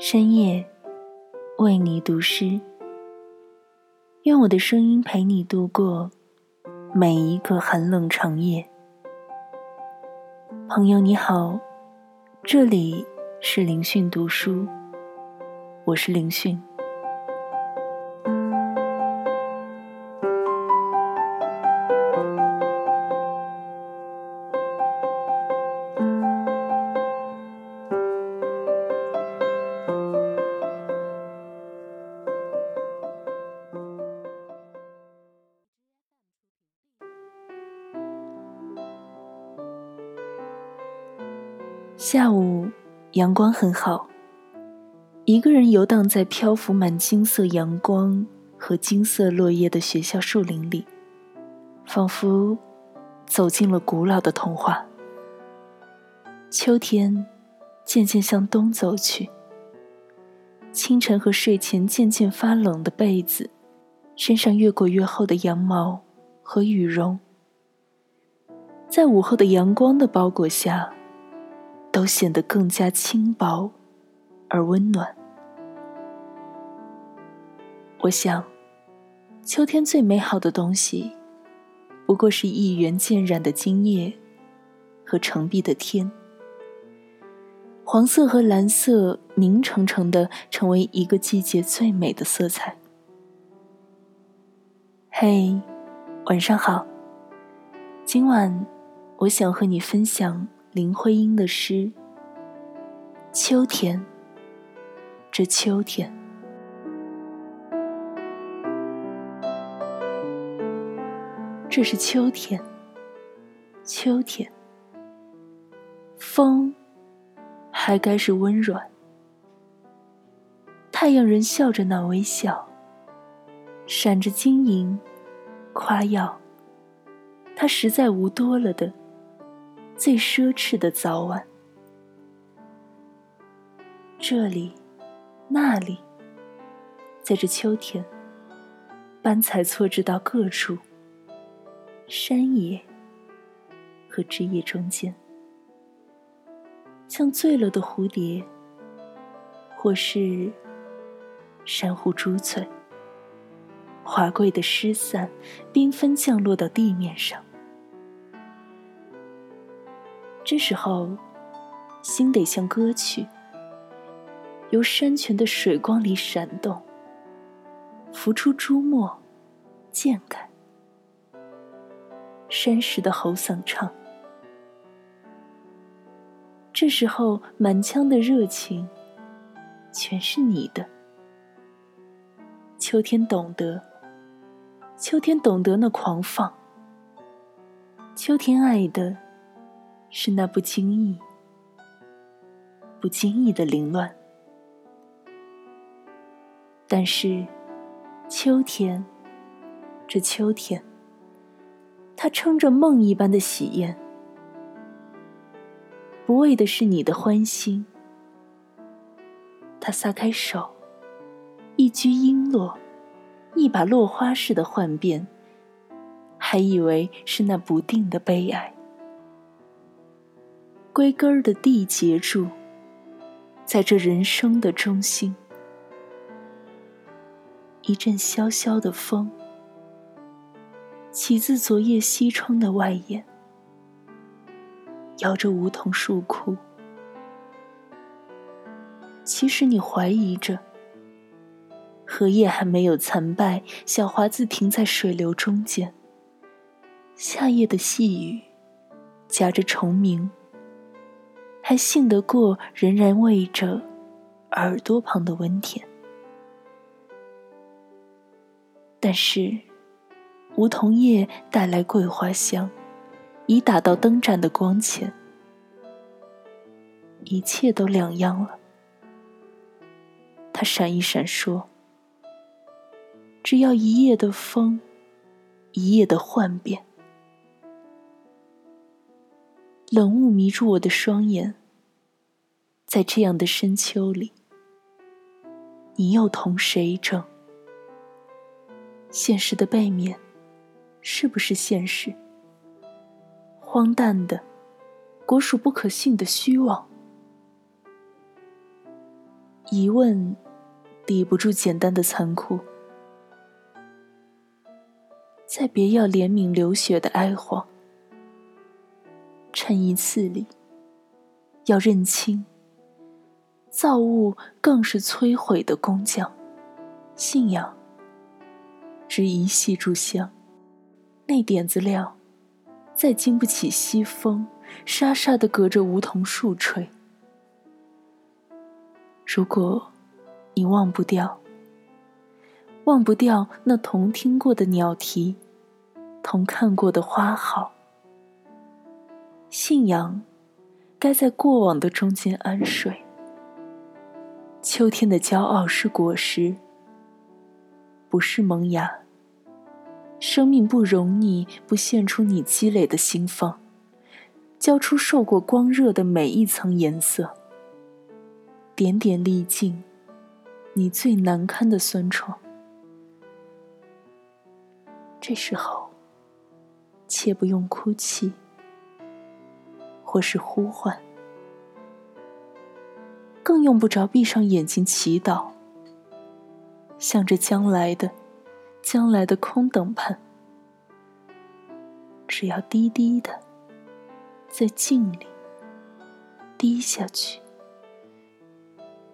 深夜为你读诗，用我的声音陪你度过每一个寒冷长夜。朋友你好，这里是凌讯读书，我是凌讯。下午阳光很好，一个人游荡在漂浮满金色阳光和金色落叶的学校树林里，仿佛走进了古老的童话。秋天渐渐向东走去，清晨和睡前渐渐发冷的被子，身上越裹越厚的羊毛和羽绒，在午后的阳光的包裹下。都显得更加轻薄而温暖。我想，秋天最美好的东西，不过是一园渐染的茎叶和澄碧的天。黄色和蓝色凝成成的，成为一个季节最美的色彩。嘿，晚上好。今晚，我想和你分享。林徽因的诗《秋天》，这秋天，这是秋天。秋天，风还该是温软，太阳仍笑着那微笑，闪着晶莹，夸耀，他实在无多了的。最奢侈的早晚，这里，那里，在这秋天，斑彩错置到各处，山野和枝叶中间，像醉了的蝴蝶，或是珊瑚珠翠，华贵的失散，缤纷降落到地面上。这时候，心得像歌曲，由山泉的水光里闪动，浮出珠墨，渐开。山石的喉嗓唱。这时候，满腔的热情，全是你的。秋天懂得，秋天懂得那狂放，秋天爱的。是那不经意、不经意的凌乱，但是秋天，这秋天，它撑着梦一般的喜宴，不为的是你的欢心。他撒开手，一掬璎珞，一把落花似的幻变，还以为是那不定的悲哀。归根儿的地结住，在这人生的中心，一阵萧萧的风，起自昨夜西窗的外檐，摇着梧桐树枯。其实你怀疑着，荷叶还没有残败，小华子停在水流中间，夏夜的细雨，夹着虫鸣。还信得过，仍然偎着耳朵旁的温甜。但是，梧桐叶带来桂花香，已打到灯盏的光前，一切都两样了。他闪一闪说：“只要一夜的风，一夜的幻变。”冷雾迷住我的双眼，在这样的深秋里，你又同谁争？现实的背面，是不是现实？荒诞的，果属不可信的虚妄。疑问抵不住简单的残酷。再别要怜悯流血的哀惶，趁一次里，要认清，造物更是摧毁的工匠，信仰只一系炷香，那点子亮，再经不起西风，沙沙的隔着梧桐树吹。如果你忘不掉。忘不掉那同听过的鸟啼，同看过的花好。信仰，该在过往的中间安睡。秋天的骄傲是果实，不是萌芽。生命不容你不献出你积累的心放，交出受过光热的每一层颜色。点点历尽，你最难堪的酸楚。这时候，切不用哭泣，或是呼唤，更用不着闭上眼睛祈祷，向着将来的、将来的空等盼。只要低低的，在静里低下去，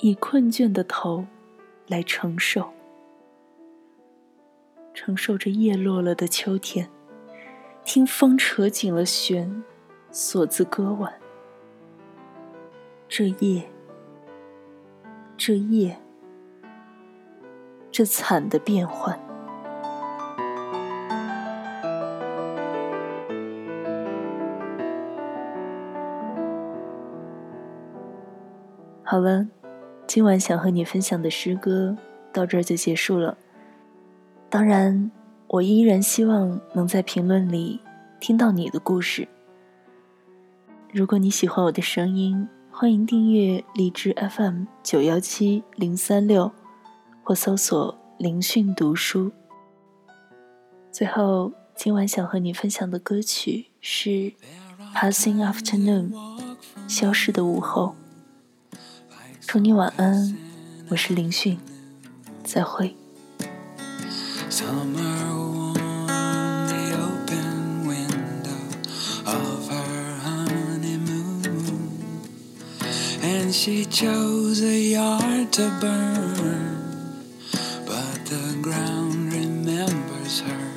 以困倦的头来承受。承受着叶落了的秋天，听风扯紧了弦，锁字歌完。这夜，这夜，这惨的变换。好了，今晚想和你分享的诗歌到这儿就结束了。当然，我依然希望能在评论里听到你的故事。如果你喜欢我的声音，欢迎订阅荔枝 FM 九幺七零三六，或搜索“灵讯读书”。最后，今晚想和你分享的歌曲是《Passing Afternoon》，消失的午后。祝你晚安，我是凌讯，再会。She chose a yard to burn, but the ground remembers her.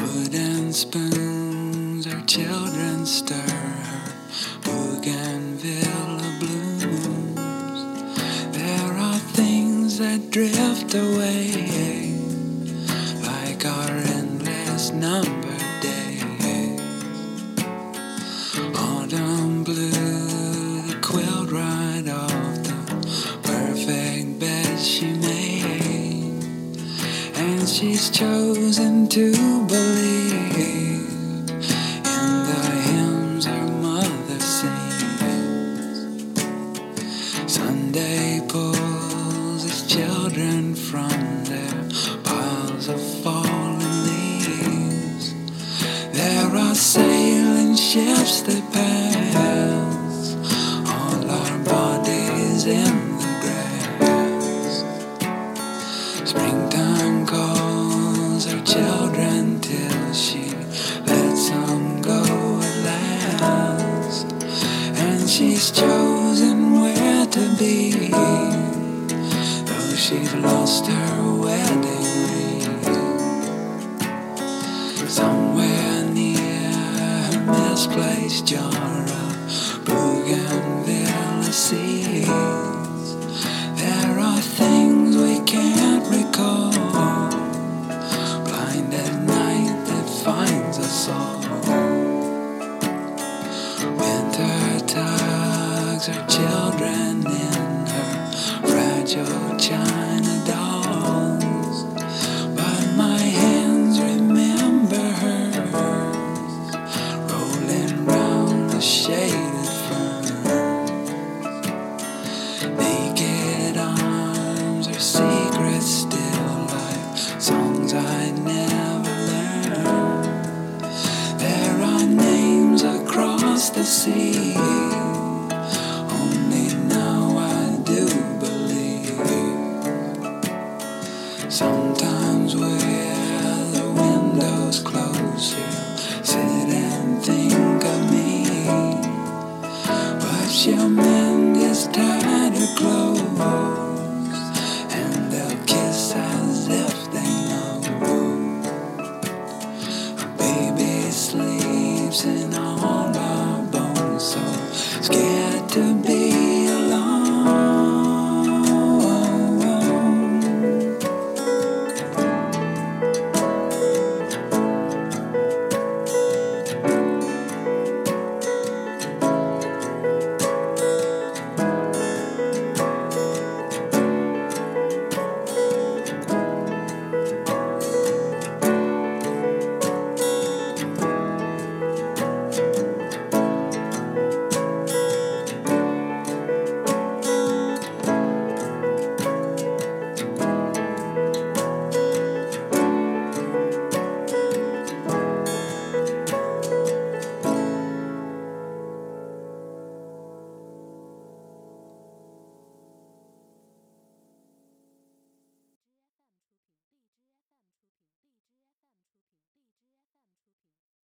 Wooden spoons, her children stir her bougainvillea blooms. There are things that drift away like our endless number chosen to believe. Across the sea,